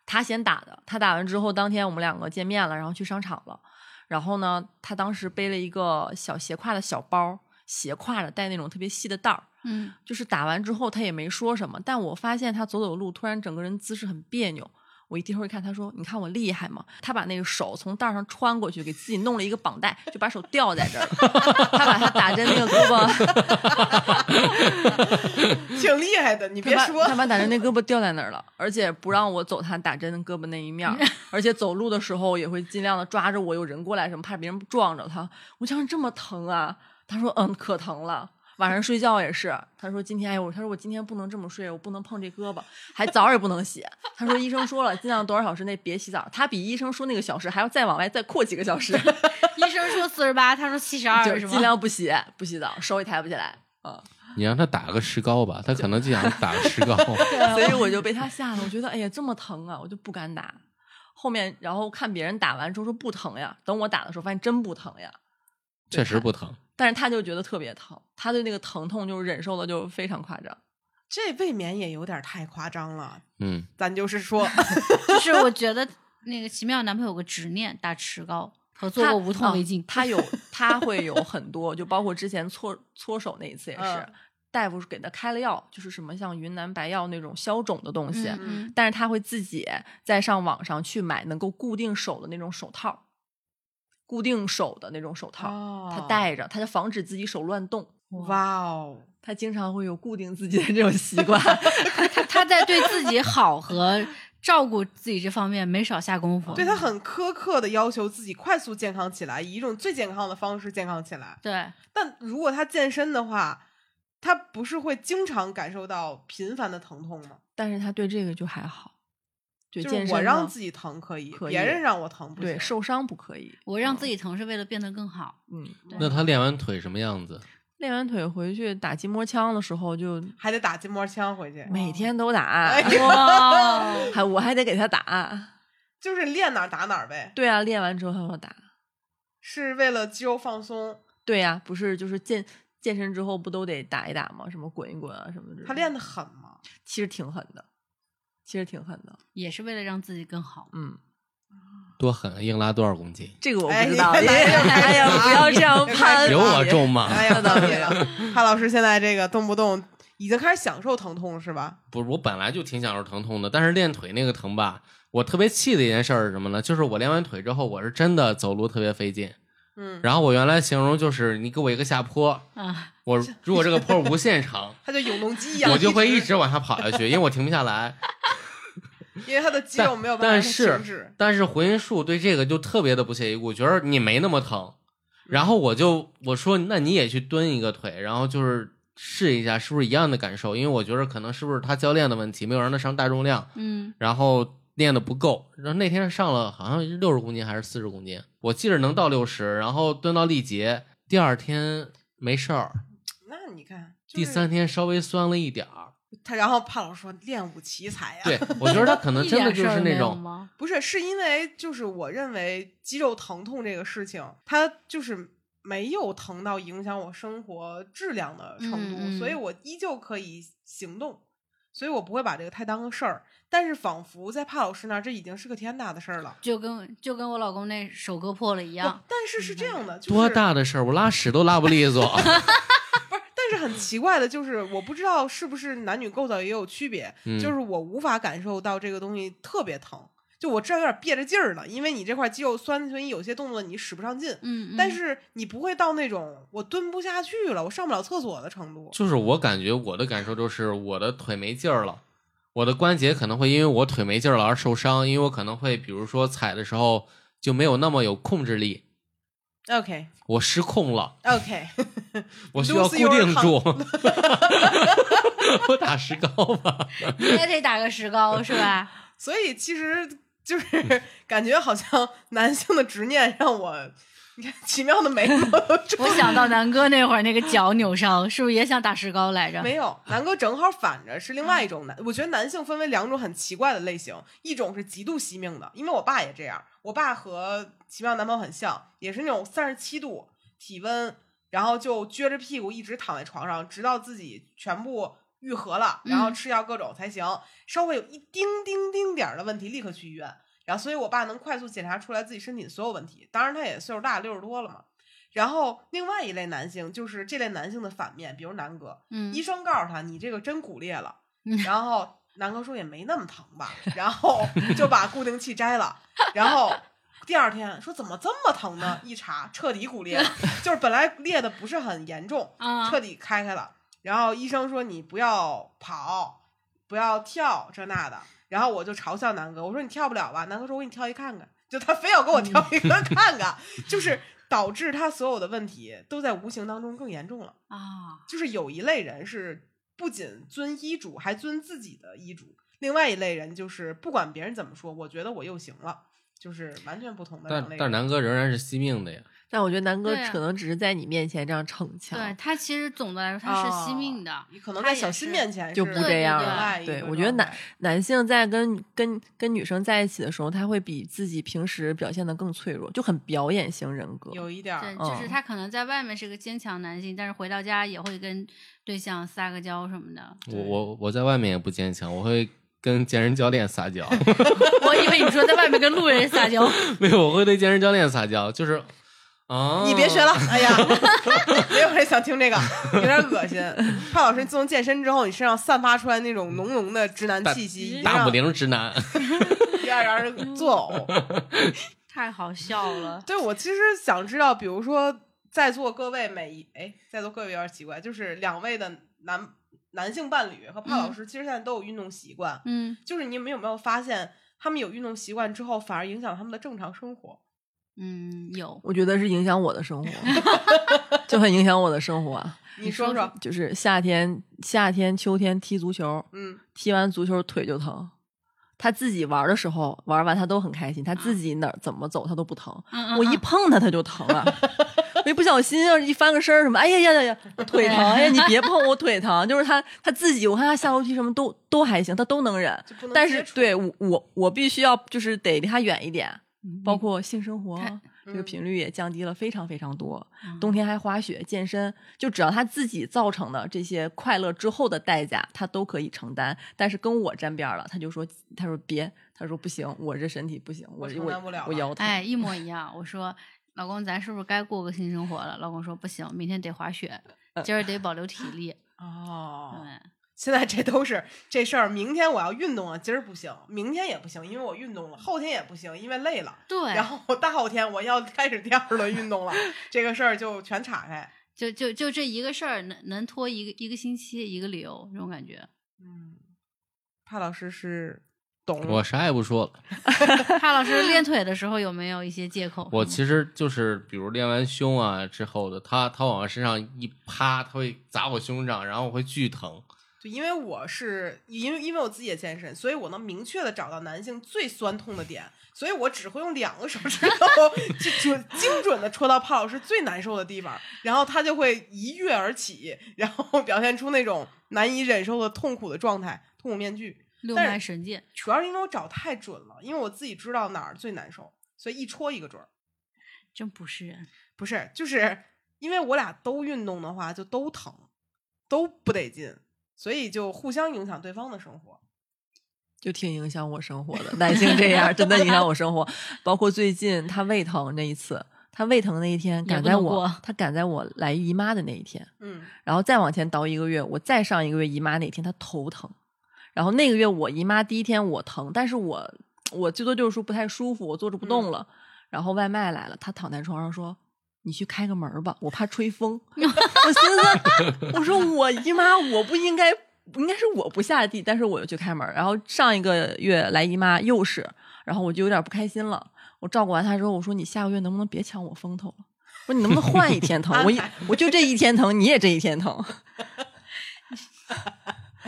他先打的，他打完之后当天我们两个见面了，然后去商场了，然后呢，他当时背了一个小斜挎的小包，斜挎着带那种特别细的带儿。嗯，就是打完之后他也没说什么，但我发现他走走路突然整个人姿势很别扭。我一低头一看，他说：“你看我厉害吗？”他把那个手从带上穿过去，给自己弄了一个绑带，就把手吊在这儿了。他把他打针那个胳膊，<laughs> 挺厉害的，你别说他，把打针那胳膊吊在那儿了，而且不让我走他打针的胳膊那一面，<laughs> 而且走路的时候也会尽量的抓着我，有人过来什么，怕别人撞着他。我讲这么疼啊？他说嗯，可疼了。晚上睡觉也是，他说今天哎呦，他说我今天不能这么睡，我不能碰这胳膊，还澡也不能洗。他说医生说了，尽量多少小时内别洗澡。他比医生说那个小时还要再往外再扩几个小时，医生说四十八，他说七十二，就是吗？尽量不洗不洗澡，手也抬不起来啊。你让他打个石膏吧，他可能就想 <laughs> 打个石膏。所以我就被他吓得，我觉得哎呀这么疼啊，我就不敢打。后面然后看别人打完之后说不疼呀，等我打的时候发现真不疼呀，确实不疼。但是他就觉得特别疼，他对那个疼痛就是忍受的就非常夸张。<laughs> 这未免也有点太夸张了。嗯，<laughs> 咱就是说，<laughs> 就是我觉得那个奇妙男朋友有个执念，打石膏和做过无痛胃镜啊，他有他会有很多，就包括之前搓搓手那一次也是，嗯大夫给他开了药，就是什么像云南白药那种消肿的东西，嗯嗯但是他会自己再上网上去买能够固定手的那种手套，固定手的那种手套，哦他戴着，他就防止自己手乱动。哇哦，他经常会有固定自己的这种习惯，<laughs> 他他在对自己好和照顾自己这方面没少下功夫。对他很苛刻的要求自己快速健康起来，以一种最健康的方式健康起来。对但如果他健身的话，他不是会经常感受到频繁的疼痛吗？但是他对这个就还好，就就是我让自己疼可以，可以别人让我疼不对受伤不可以。我让自己疼是为了变得更好。嗯，那他练完腿什么样子？练完腿回去打筋膜枪的时候就还得打筋膜枪回去，每天都打，<laughs> 还我还得给他打。就是练哪儿打哪儿呗，对啊，练完之后他说打。是为了肌肉放松。对呀、不是就是健健身之后不都得打一打吗？什么滚一滚啊什么的。他练的狠吗？其实挺狠的，其实挺狠的。也是为了让自己更好。嗯，多狠啊！硬拉多少公斤？这个我哎不知道。呀哎呀，不要这样攀始有我重吗？哎呀，那倒可以没有了。<laughs> 潘老师现在这个动不动已经开始享受疼痛是吧？不是，我本来就挺享受疼痛的，但是练腿那个疼吧，我特别气的一件事儿是什么呢？就是我练完腿之后，我是真的走路特别费劲。嗯，然后我原来形容就是你给我一个下坡，啊，我如果这个坡无限长，<laughs> 它就永动机一样，我就会一一直往下跑下去，因为我停不下来。因为他的肌肉没有办法但停是止。但是回音术对这个就特别的不屑一顾，觉得你没那么疼。然后我就我说那你也去蹲一个腿，然后就是试一下是不是一样的感受，因为我觉得可能是不是他教练的问题，没有让他上大重量，嗯，然后练的不够。然后那天上了好像六十公斤还是四十公斤，我记着能到六十，然后蹲到力竭，第二天没事儿，那你看，就是第三天稍微酸了一点儿。他，然后潘老师说练武奇才呀，对，我觉得他可能 <laughs> 真的就是那种。吗？不是，是因为就是我认为肌肉疼痛这个事情，它就是没有疼到影响我生活质量的程度，嗯嗯所以我依旧可以行动，所以我不会把这个太当个事儿。但是仿佛在帕老师那儿，这已经是个天大的事儿了。就跟就跟我老公那手割破了一样，但是是这样的，就是、多大的事儿，我拉屎都拉不利索。<laughs> 但是很奇怪的就是，我不知道是不是男女构造也有区别，嗯就是我无法感受到这个东西特别疼，就我知道有点憋着劲儿了，因为你这块肌肉酸，所以有些动作你使不上劲。嗯，嗯但是你不会到那种我蹲不下去了，我上不了厕所的程度。就是我感觉我的感受就是我的腿没劲儿了，我的关节可能会因为我腿没劲儿了而受伤，因为我可能会比如说踩的时候就没有那么有控制力，OK 我失控了，OK，<laughs> 我需要固定住。<laughs> 我打石膏吧，<laughs> 你也得打个石膏是吧？所以其实就是感觉好像男性的执念让我，你看奇妙的眉毛我想到南哥那会儿那个脚扭伤，是不是也想打石膏来着？没有，南哥正好反着，是另外一种男。我觉得男性分为两种很奇怪的类型，一种是极度惜命的，因为我爸也这样。我爸和奇妙男朋友很像，也是那种三十七度体温，然后就撅着屁股一直躺在床上，直到自己全部愈合了，然后嗯吃药各种才行。稍微有一丁丁丁点儿的问题，立刻去医院。然后，所以我爸能快速检查出来自己身体的所有问题。当然，他也岁数大，六十多了嘛。然后，另外一类男性就是这类男性的反面，比如南哥，嗯医生告诉他你这个真骨裂了，嗯然后南哥说也没那么疼吧，然后就把固定器摘了，然后第二天说怎么这么疼呢？一查彻底骨裂了，就是本来裂的不是很严重，<laughs> 啊彻底开开了。然后医生说你不要跑，不要跳这那的，然后我就嘲笑南哥，我说你跳不了吧？南哥说我给你跳一看看，就他非要给我跳一个 <laughs> 看看，就是导致他所有的问题都在无形当中更严重了。啊，就是有一类人是不仅遵医嘱，还遵自己的医嘱；另外一类人就是不管别人怎么说，我觉得我又行了，就是完全不同的但。但南哥仍然是惜命的呀。但我觉得南哥可能只是在你面前这样逞强，对他其实总的来说他是惜命的，你可能在小新面前就不这样了。对，我觉得男男性在跟跟跟女生在一起的时候，他会比自己平时表现的更脆弱，就很表演型人格。有一点对，儿，就是嗯他可能在外面是个坚强男性，但是回到家也会跟对象撒个娇什么的。我我我在外面也不坚强，我会跟健身教练撒娇。<laughs> 我以为你说在外面跟路人撒娇，<laughs> 没有，我会对健身教练撒娇，就是啊，你别学了，哎呀，<laughs> 没有人想听这个，有点恶心。潘老师自从健身之后，你身上散发出来那种浓浓的直男气息，大让母零直男。有点让人作呕。<laughs> 太好笑了。对我其实想知道，比如说在座各位每一哎，在座各位有点奇怪，就是两位的男男性伴侣和潘老师，其实现在都有运动习惯，嗯就是你们有没有发现，他们有运动习惯之后，反而影响他们的正常生活？嗯，有我觉得是影响我的生活，<laughs> 就很影响我的生活啊。你说说，就是夏天、夏天、秋天踢足球，嗯，踢完足球腿就疼，他自己玩的时候玩完他都很开心，他自己哪儿怎么走他都不疼，嗯嗯我一嗯碰他他就疼了。<laughs> 我一不小心要一翻个身儿什么，哎呀呀呀呀，我腿疼！哎呀，你别碰 <laughs> 我腿疼。就是他他自己，我看他下楼梯什么都都还行，他都能忍能。但是对我我我必须要就是得离他远一点，嗯包括性生活看这个嗯频率也降低了非常非常多。嗯冬天还滑雪、健身，就只要他自己造成的这些快乐之后的代价，他都可以承担。但是跟我沾边了，他就说，他说别，他说不行，我这身体不行，我我承担不了了我腰疼。哎，一模一样。我说，老公，咱是不是该过个性生活了？老公说不行，明天得滑雪，今儿得保留体力。哦，对，现在这都是这事儿。明天我要运动了，今儿不行，明天也不行，因为我运动了；后天也不行，因为累了。对，然后大后天我要开始第二轮运动了，<laughs> 这个事儿就全岔开。就就就这一个事儿，能能拖一个一个星期，一个理由，这种感觉。嗯，帕老师是懂我啥也不说了，<laughs> 帕老师练腿的时候有没有一些借口？我其实就是比如练完胸啊之后的，他他往我身上一趴，他会砸我胸上，然后我会巨疼。就因为我是因为因为我自己也健身，所以我能明确的找到男性最酸痛的点，所以我只会用两个手指头 <laughs> 就准精准的戳到帕老师最难受的地方，然后他就会一跃而起，然后表现出那种难以忍受的痛苦的状态，痛苦面具。六脉神剑，主要是因为我找太准了，因为我自己知道哪儿最难受，所以一戳一个准儿。真不是人。不是，就是因为我俩都运动的话，就都疼，都不得劲，所以就互相影响对方的生活。就挺影响我生活的。男性这样真的影响我生活，包括最近他胃疼那一次，他胃疼那一天赶在我他赶在我来姨妈的那一天，嗯，然后再往前倒一个月，我再上一个月姨妈那天他头疼，然后那个月我姨妈第一天我疼，但是我我最多就是说不太舒服，我坐着不动了，然后外卖来了，他躺在床上说。你去开个门吧，我怕吹风。<laughs> 我寻思，我说我姨妈，我不应该，应该是我不下地，但是我又去开门。然后上一个月来姨妈又是，然后我就有点不开心了。我照顾完她之后，我说你下个月能不能别抢我风头了？我说你能不能换一天疼？我一我就这一天疼，你也这一天疼。<laughs>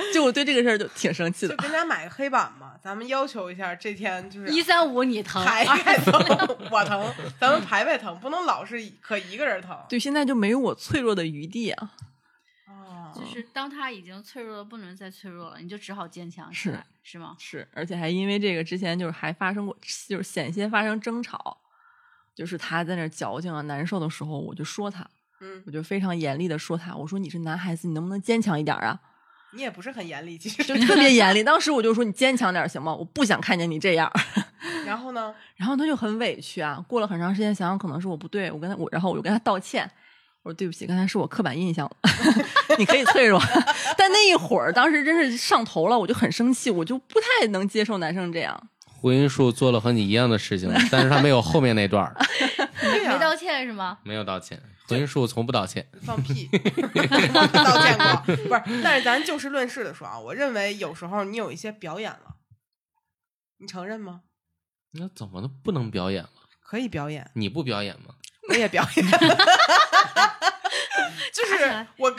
<laughs> 就我对这个事儿就挺生气的。就跟家买个黑板嘛，咱们要求一下，这天就是一三五你疼，排排疼，我疼，咱们排排疼，不能老是可一个人疼。对，现在就没有我脆弱的余地啊。哦就是当他已经脆弱的不能再脆弱了，你就只好坚强起是来，是吗？是，而且还因为这个之前就是还发生过，就是险些发生争吵，就是他在那儿矫情啊难受的时候，我就说他，嗯，我就非常严厉的说他，我说你是男孩子，你能不能坚强一点啊？你也不是很严厉，其实。就特别严厉。当时我就说你坚强点行吗？我不想看见你这样。<laughs> 然后呢？然后他就很委屈啊。过了很长时间，想想可能是我不对，我跟他我，然后我就跟他道歉，我说对不起，刚才是我刻板印象了，<laughs> 你可以脆弱。但那一会儿，当时真是上头了，我就很生气，我就不太能接受男生这样。胡云树做了和你一样的事情，但是他没有后面那段没道歉是吗？没有道歉。胡云树从不道歉。放屁，<laughs> 道歉过，不是？但是咱就事论事的说啊，我认为有时候你有一些表演了，你承认吗？那怎么能不能表演了？可以表演，你不表演吗？我也表演，<laughs> 就是我，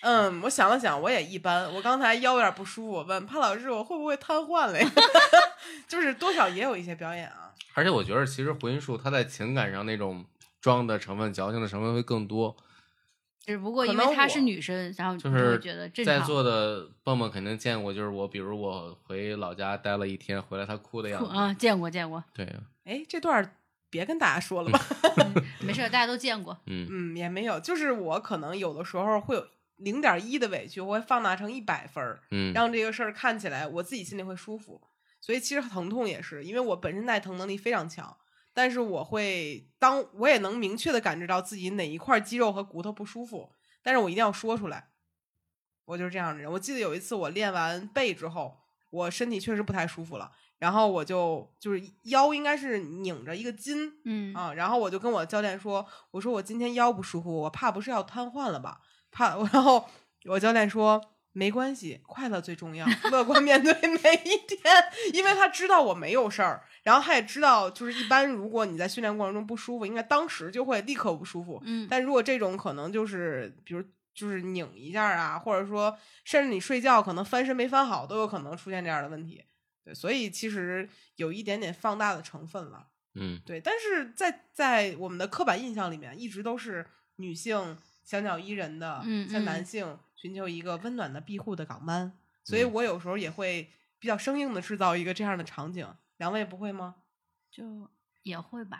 嗯，我想了想，我也一般。我刚才腰有点不舒服，我问潘老师我会不会瘫痪了呀？<laughs> 就是多少也有一些表演啊。而且我觉得，其实回音树他在情感上那种装的成分、矫情的成分会更多。只不过因为她是女生，然后你就是觉得。在座的蹦蹦肯定见过，就是我，比如我回老家待了一天，回来她哭的样子。啊，见过见过，对呀，哎，这段儿别跟大家说了吧。<laughs> 没事儿，大家都见过。嗯，嗯，也没有，就是我可能有的时候会有零点一的委屈，我会放大成一百分儿，嗯，让这个事儿看起来我自己心里会舒服。所以其实疼痛也是，因为我本身耐疼能力非常强，但是我会当我也能明确的感知到自己哪一块肌肉和骨头不舒服，但是我一定要说出来。我就是这样的人。我记得有一次我练完背之后，我身体确实不太舒服了，然后我就就是腰应该是拧着一个筋，嗯啊，然后我就跟我教练说，我说我今天腰不舒服，我怕不是要瘫痪了吧？怕，<laughs> 然后我教练说没关系，快乐最重要，乐观面对每一天，因为他知道我没有事儿，然后他也知道，就是一般如果你在训练过程中不舒服，应该当时就会立刻不舒服，嗯，但如果这种可能就是比如。就是拧一下啊，或者说甚至你睡觉可能翻身没翻好，都有可能出现这样的问题。对，所以其实有一点点放大的成分了。嗯对，但是在在我们的刻板印象里面，一直都是女性小鸟依人的，嗯像男嗯性寻求一个温暖的庇护的港湾。所以嗯我有时候也会比较生硬的制造一个这样的场景。两位不会吗？就也会吧。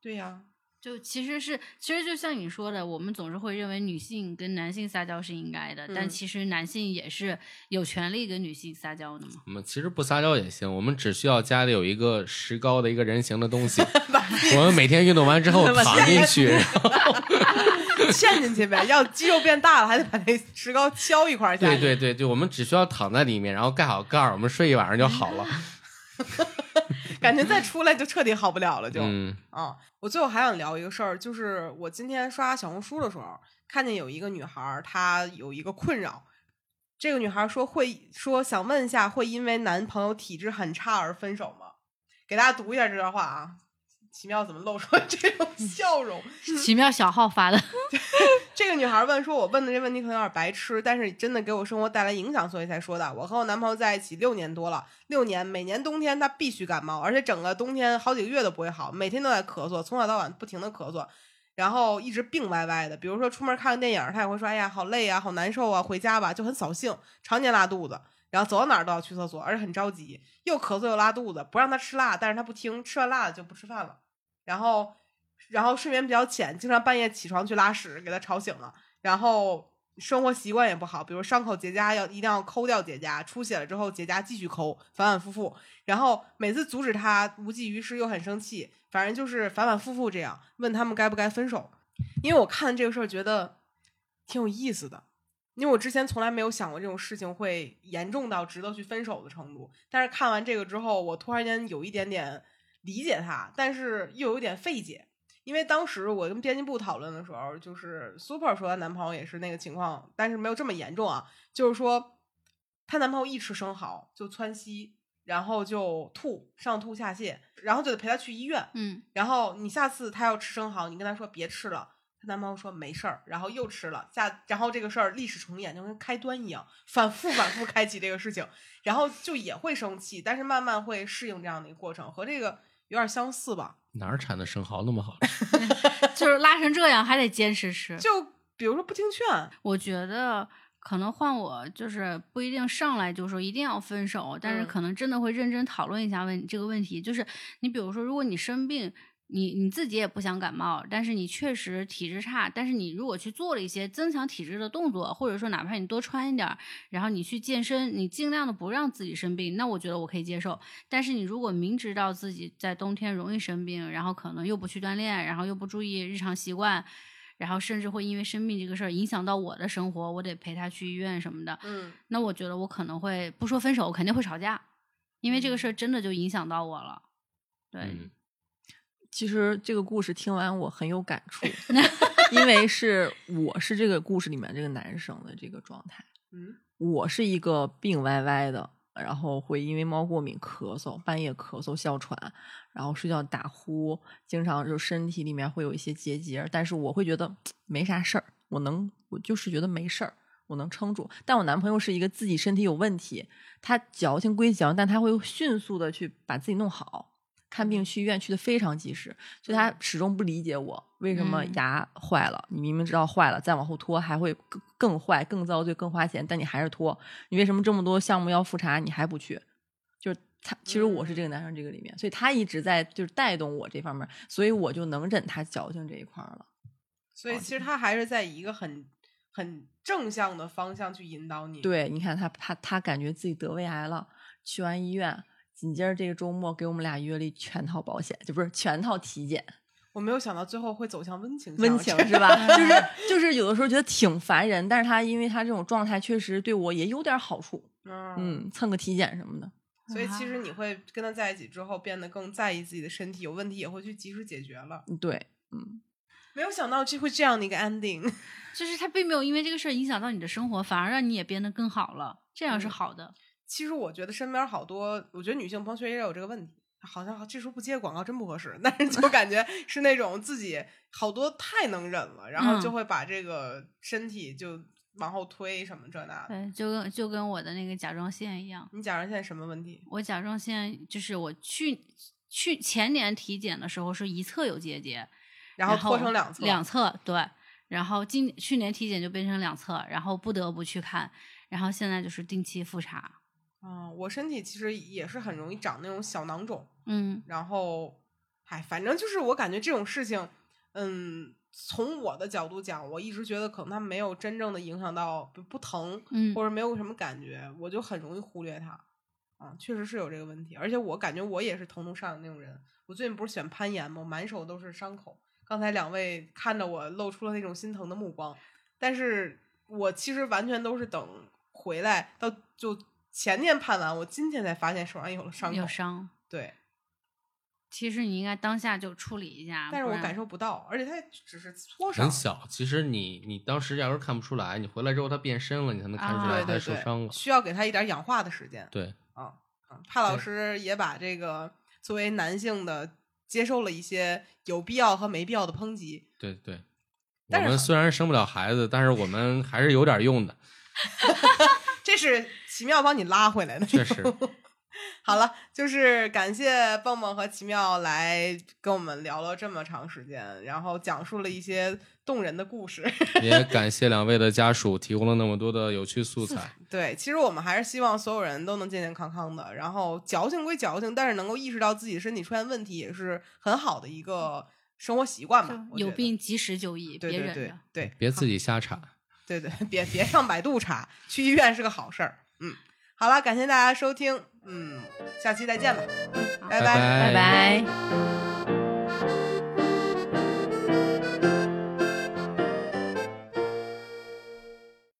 对呀、就其实是，其实就像你说的，我们总是会认为女性跟男性撒娇是应该的，但嗯其实男性也是有权利跟女性撒娇的嘛。我们其实不撒娇也行，我们只需要家里有一个石膏的一个人形的东西，<laughs> 我们每天运动完之后 <laughs> 躺进去，然后 <laughs> 嵌进去呗。要肌肉变大了，还得把那石膏敲一块儿下去。对对对对，我们只需要躺在里面，然后盖好盖儿，我们睡一晚上就好了。<laughs> 感觉再出来就彻底好不了了就。嗯啊，我最后还想聊一个事儿，就是我今天刷小红书的时候，看见有一个女孩儿，她有一个困扰。这个女孩儿说会说想问一下，会因为男朋友体质很差而分手吗？给大家读一下这段话啊。奇妙怎么露出了这种笑容？<laughs> 奇妙小号发的，<laughs> 这个女孩问说：“我问的这问题可能有点白痴，但是真的给我生活带来影响，所以才说的。我和我男朋友在一起六年多了，六年每年冬天他必须感冒，而且整个冬天好几个月都不会好，每天都在咳嗽，从早到晚不停的咳嗽，然后一直病歪歪的。比如说出门看个电影，他也会说：‘哎呀，好累啊，好难受啊，回家吧’，就很扫兴，常年拉肚子。”然后走到哪儿都要去厕所，而且很着急，又咳嗽又拉肚子，不让他吃辣，但是他不听，吃完辣的就不吃饭了。然后，然后睡眠比较浅，经常半夜起床去拉屎，给他吵醒了。然后生活习惯也不好，比如伤口结痂要一定要抠掉结痂，出血了之后结痂继续抠，反反复复。然后每次阻止他无济于事，又很生气，反正就是反反复复这样。问他们该不该分手，因为我看这个事儿觉得挺有意思的。因为我之前从来没有想过这种事情会严重到值得去分手的程度，但是看完这个之后，我突然间有一点点理解他，但是又有点费解。因为当时我跟编辑部讨论的时候，就是 Super 说她男朋友也是那个情况，但是没有这么严重啊。就是说，她男朋友一吃生蚝就窜稀，然后就吐，上吐下泻，然后就得陪她去医院。嗯，然后你下次她要吃生蚝，你跟她说别吃了，她男朋友说没事儿，然后又吃了，下然后这个事儿历史重演，就跟开端一样，反复反复开启这个事情，然后就也会生气，但是慢慢会适应这样的一个过程，和这个有点相似吧。哪儿产的生蚝那么好吃？<laughs> 就是拉成这样还得坚持吃。就比如说不听劝，我觉得可能换我就是不一定上来就说一定要分手，但是嗯可能真的会认真讨论一下问这个问题。就是你比如说，如果你生病，你你自己也不想感冒，但是你确实体质差，但是你如果去做了一些增强体质的动作，或者说哪怕你多穿一点儿，然后你去健身，你尽量的不让自己生病，那我觉得我可以接受。但是你如果明知道自己在冬天容易生病，然后可能又不去锻炼，然后又不注意日常习惯，然后甚至会因为生病这个事儿影响到我的生活，我得陪他去医院什么的。嗯那我觉得我可能会不说分手，我肯定会吵架，因为这个事儿真的就影响到我了。对，嗯其实这个故事听完我很有感触，<laughs> 因为是我是这个故事里面这个男生的这个状态，嗯我是一个病歪歪的，然后会因为猫过敏咳嗽，半夜咳嗽哮喘，然后睡觉打呼，经常就身体里面会有一些结节，但是我会觉得没啥事儿，我能，我就是觉得没事儿。我能撑住，但我男朋友是一个自己身体有问题，他矫情归矫情，但他会迅速的去把自己弄好，看病去医院去的非常及时，所以他始终不理解我为什么嗯牙坏了，你明明知道坏了，再往后拖还会更更坏、更遭罪、更花钱，但你还是拖，你为什么这么多项目要复查你还不去？就是他，其实我是这个男生这个里面，所以他一直在就是带动我这方面，所以我就能忍他矫情这一块儿了。所以其实他还是在一个很很正向的方向去引导你。，对，你看他他他感觉自己得胃癌了，去完医院，紧接着这个周末给我们俩约了一全套保险，就不是全套体检，我没有想到最后会走向温情温情是吧？就是就是有的时候觉得挺烦人，但是他因为他这种状态确实对我也有点好处，嗯，嗯，蹭个体检什么的。所以其实你会跟他在一起之后变得更在意自己的身体，有问题也会去及时解决了。嗯对，嗯，没有想到这会这样的一个 ending。<laughs> 就是他并没有因为这个事儿影响到你的生活，反而让你也变得更好了，这样是嗯好的。其实我觉得身边好多，我觉得女性朋友圈也有这个问题。好像这时候不接广告真不合适，<laughs> 但是就感觉是那种自己好多太能忍了，然后就嗯会把这个身体就往后推什么这那的。对，就跟就跟我的那个甲状腺一样，你甲状腺什么问题？我甲状腺就是我去去前年体检的时候是一侧有结节，然后拖成两侧，两侧对，然后今去年体检就变成两侧，然后不得不去看，然后现在就是定期复查。嗯，我身体其实也是很容易长那种小囊肿，嗯然后，哎，反正就是我感觉这种事情，嗯，从我的角度讲，我一直觉得可能它没有真正的影响到不不疼，嗯或者没有什么感觉，我就很容易忽略它。啊，确实是有这个问题，而且我感觉我也是疼痛上瘾那种人。我最近不是喜欢攀岩吗？满手都是伤口。刚才两位看着我露出了那种心疼的目光，但是我其实完全都是等回来到就前天判完，我今天才发现手上有了伤口。有伤。对，其实你应该当下就处理一下，但是我感受不到，而且它只是挫伤，很小。其实你你当时要是看不出来，你回来之后它变深了，你才能看出来啊它对对对，受伤了。需要给它一点氧化的时间。对，啊，啊帕老师也把这个作为男性的接受了一些有必要和没必要的抨击。对对，我们虽然生不了孩子，但是我们还是有点用的，<laughs> 这是奇妙帮你拉回来的，确实。<laughs> 好了，就是感谢蹦蹦和奇妙来跟我们聊了这么长时间，然后讲述了一些动人的故事。<laughs> 也感谢两位的家属提供了那么多的有趣素材。对，其实我们还是希望所有人都能健健康康的，然后矫情归矫情，但是能够意识到自己身体出现问题，也是很好的一个生活习惯吧。有病及时就医，对对对别忍着。对，别自己瞎查。对对，别别上百度查，去医院是个好事儿。嗯，好了，感谢大家收听，嗯，下期再见吧，好拜拜拜拜。